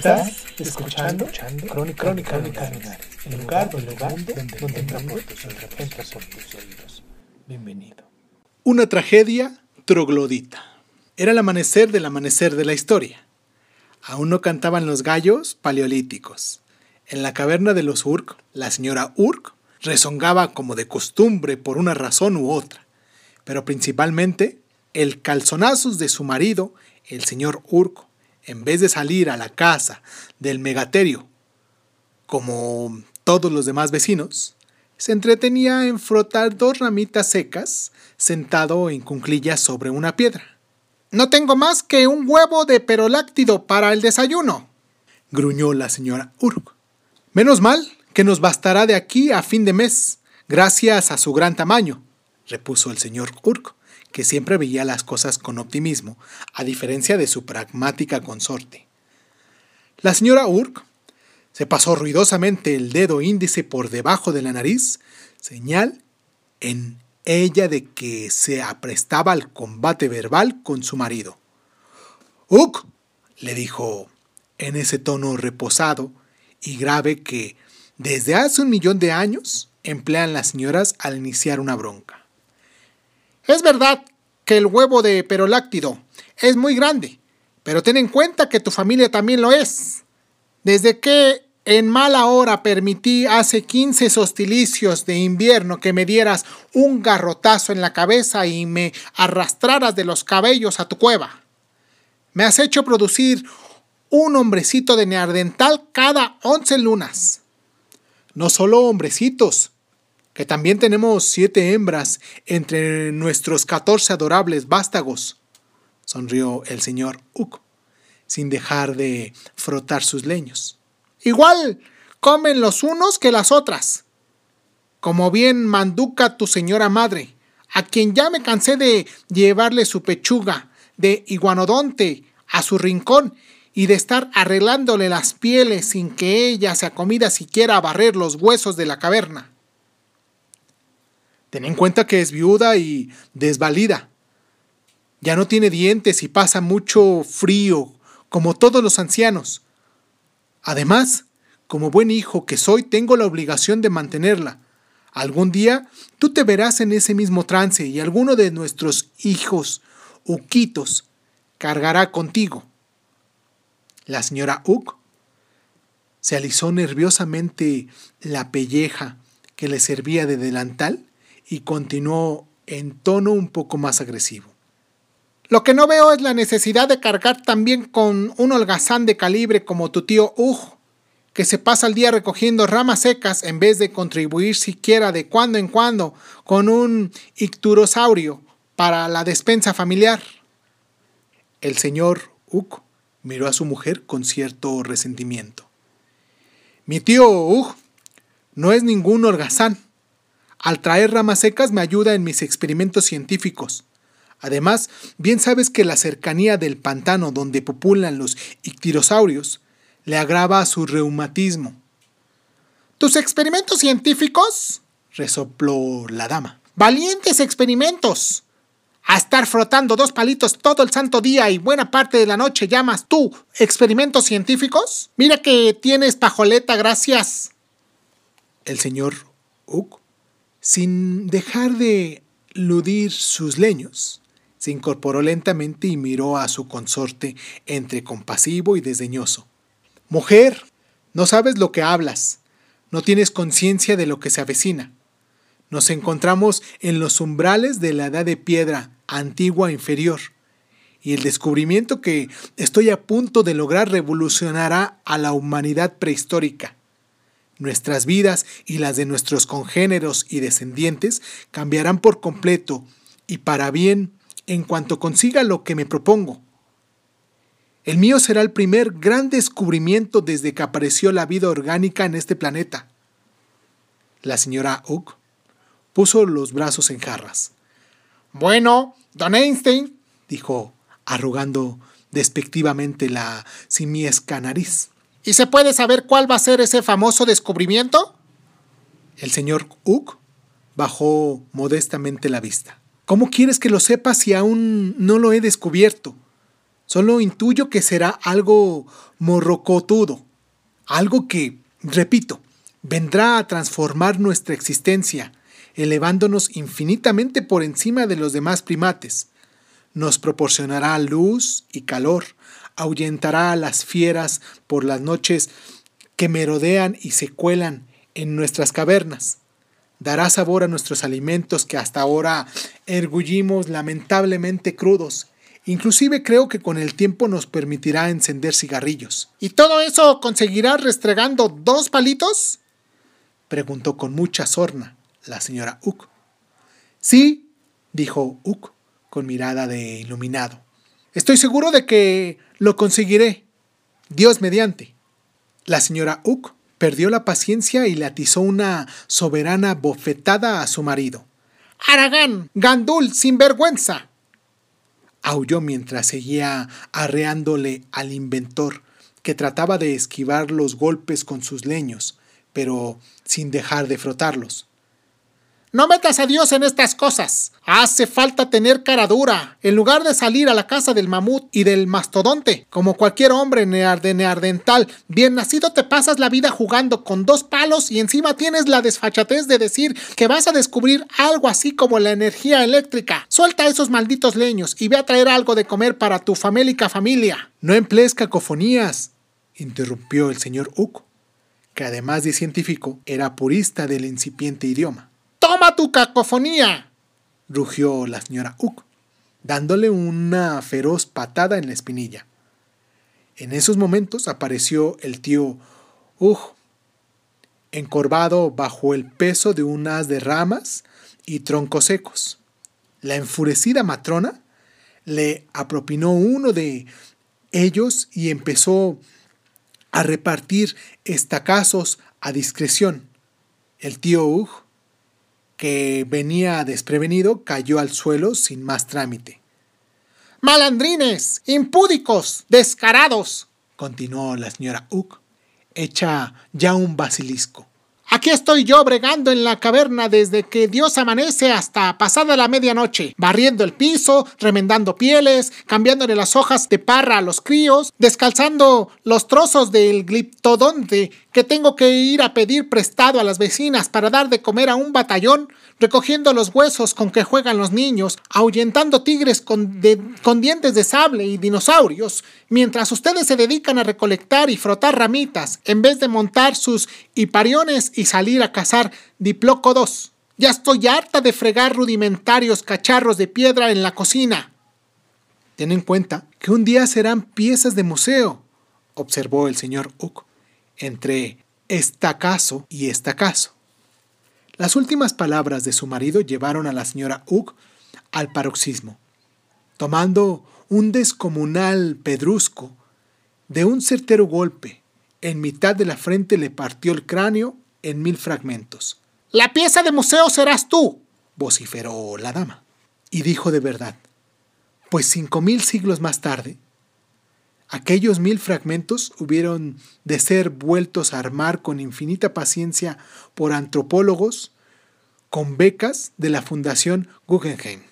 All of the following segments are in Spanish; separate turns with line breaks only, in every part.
Estás escuchando, Crónica, Crónica, Crónica el lugar, el lugar donde, donde entra por tus entra por tus oídos. Bienvenido.
Una tragedia troglodita. Era el amanecer del amanecer de la historia. Aún no cantaban los gallos paleolíticos. En la caverna de los Urk, la señora Urk rezongaba como de costumbre por una razón u otra, pero principalmente el calzonazos de su marido, el señor Urk, en vez de salir a la casa del megaterio, como todos los demás vecinos, se entretenía en frotar dos ramitas secas sentado en cunclillas sobre una piedra. No tengo más que un huevo de peroláctido para el desayuno, gruñó la señora Urk. Menos mal que nos bastará de aquí a fin de mes, gracias a su gran tamaño, repuso el señor Urk que siempre veía las cosas con optimismo, a diferencia de su pragmática consorte. La señora Urk se pasó ruidosamente el dedo índice por debajo de la nariz, señal en ella de que se aprestaba al combate verbal con su marido. Uk, le dijo en ese tono reposado y grave que desde hace un millón de años emplean las señoras al iniciar una bronca. Es verdad que el huevo de peroláctido es muy grande, pero ten en cuenta que tu familia también lo es. Desde que en mala hora permití hace 15 hostilicios de invierno que me dieras un garrotazo en la cabeza y me arrastraras de los cabellos a tu cueva. Me has hecho producir un hombrecito de neardental cada 11 lunas. No solo hombrecitos, que también tenemos siete hembras entre nuestros catorce adorables vástagos, sonrió el señor Uck, sin dejar de frotar sus leños. Igual comen los unos que las otras, como bien manduca tu señora madre, a quien ya me cansé de llevarle su pechuga de iguanodonte a su rincón y de estar arreglándole las pieles sin que ella se acomida siquiera a barrer los huesos de la caverna. Ten en cuenta que es viuda y desvalida. Ya no tiene dientes y pasa mucho frío, como todos los ancianos. Además, como buen hijo que soy, tengo la obligación de mantenerla. Algún día tú te verás en ese mismo trance y alguno de nuestros hijos, Uquitos, cargará contigo. La señora Uc se alisó nerviosamente la pelleja que le servía de delantal y continuó en tono un poco más agresivo. Lo que no veo es la necesidad de cargar también con un holgazán de calibre como tu tío Ugh, que se pasa el día recogiendo ramas secas en vez de contribuir siquiera de cuando en cuando con un icturosaurio para la despensa familiar. El señor Ugh miró a su mujer con cierto resentimiento. Mi tío Ugh no es ningún holgazán al traer ramas secas me ayuda en mis experimentos científicos. Además, bien sabes que la cercanía del pantano donde populan los ictirosaurios le agrava su reumatismo. ¿Tus experimentos científicos? resopló la dama. Valientes experimentos. A estar frotando dos palitos todo el santo día y buena parte de la noche llamas tú experimentos científicos? Mira que tienes pajoleta, gracias. El señor Uck sin dejar de ludir sus leños, se incorporó lentamente y miró a su consorte entre compasivo y desdeñoso. Mujer, no sabes lo que hablas, no tienes conciencia de lo que se avecina. Nos encontramos en los umbrales de la edad de piedra antigua inferior, y el descubrimiento que estoy a punto de lograr revolucionará a la humanidad prehistórica. Nuestras vidas y las de nuestros congéneros y descendientes cambiarán por completo y para bien en cuanto consiga lo que me propongo. El mío será el primer gran descubrimiento desde que apareció la vida orgánica en este planeta. La señora Hook puso los brazos en jarras. Bueno, don Einstein, dijo, arrugando despectivamente la simiesca nariz. ¿Y se puede saber cuál va a ser ese famoso descubrimiento? El señor Hook bajó modestamente la vista. ¿Cómo quieres que lo sepa si aún no lo he descubierto? Solo intuyo que será algo morrocotudo, algo que, repito, vendrá a transformar nuestra existencia, elevándonos infinitamente por encima de los demás primates. Nos proporcionará luz y calor, ahuyentará a las fieras por las noches que merodean y se cuelan en nuestras cavernas. Dará sabor a nuestros alimentos que hasta ahora ergullimos lamentablemente crudos. Inclusive creo que con el tiempo nos permitirá encender cigarrillos. ¿Y todo eso conseguirá restregando dos palitos? preguntó con mucha sorna la señora Uck. Sí, dijo Uck con mirada de iluminado. Estoy seguro de que lo conseguiré. Dios mediante. La señora Uck perdió la paciencia y le atizó una soberana bofetada a su marido. Aragán, gandul, sinvergüenza. aulló mientras seguía arreándole al inventor, que trataba de esquivar los golpes con sus leños, pero sin dejar de frotarlos. No metas a Dios en estas cosas. Hace falta tener cara dura. En lugar de salir a la casa del mamut y del mastodonte, como cualquier hombre nearde neardental bien nacido, te pasas la vida jugando con dos palos y encima tienes la desfachatez de decir que vas a descubrir algo así como la energía eléctrica. Suelta esos malditos leños y ve a traer algo de comer para tu famélica familia. No emplees cacofonías, interrumpió el señor Uck, que además de científico era purista del incipiente idioma. ¡Toma tu cacofonía! rugió la señora Uck, dándole una feroz patada en la espinilla. En esos momentos apareció el tío Ugh, encorvado bajo el peso de unas de ramas y troncos secos. La enfurecida matrona le apropinó uno de ellos y empezó a repartir estacazos a discreción. El tío Ugh que venía desprevenido, cayó al suelo sin más trámite. Malandrines, impúdicos, descarados, continuó la señora Uck, hecha ya un basilisco. Aquí estoy yo bregando en la caverna desde que Dios amanece hasta pasada la medianoche, barriendo el piso, remendando pieles, cambiándole las hojas de parra a los críos, descalzando los trozos del gliptodonte que tengo que ir a pedir prestado a las vecinas para dar de comer a un batallón, recogiendo los huesos con que juegan los niños, ahuyentando tigres con, dientes de sable y dinosaurios, mientras ustedes se dedican a recolectar y frotar ramitas, en vez de montar sus hipariones y salir a cazar diplócodos. Ya estoy harta de fregar rudimentarios cacharros de piedra en la cocina. Ten en cuenta que un día serán piezas de museo, observó el señor Uck entre estacazo y estacazo. Las últimas palabras de su marido llevaron a la señora Uck al paroxismo. Tomando un descomunal pedrusco, de un certero golpe, en mitad de la frente le partió el cráneo en mil fragmentos. La pieza de museo serás tú, vociferó la dama. Y dijo de verdad, pues cinco mil siglos más tarde, Aquellos mil fragmentos hubieron de ser vueltos a armar con infinita paciencia por antropólogos con becas de la Fundación Guggenheim.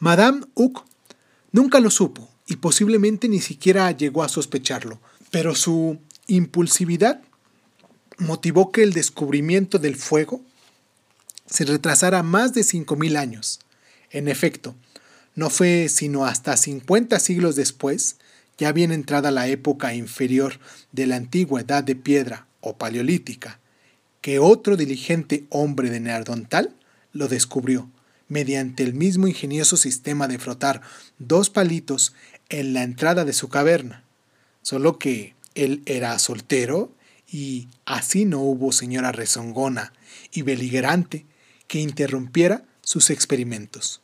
Madame Uck nunca lo supo y posiblemente ni siquiera llegó a sospecharlo, pero su impulsividad motivó que el descubrimiento del fuego se retrasara más de 5.000 años. En efecto, no fue sino hasta 50 siglos después, ya bien entrada la época inferior de la antigua edad de piedra o paleolítica, que otro diligente hombre de Neardontal lo descubrió mediante el mismo ingenioso sistema de frotar dos palitos en la entrada de su caverna, solo que él era soltero y así no hubo señora rezongona y beligerante que interrumpiera sus experimentos.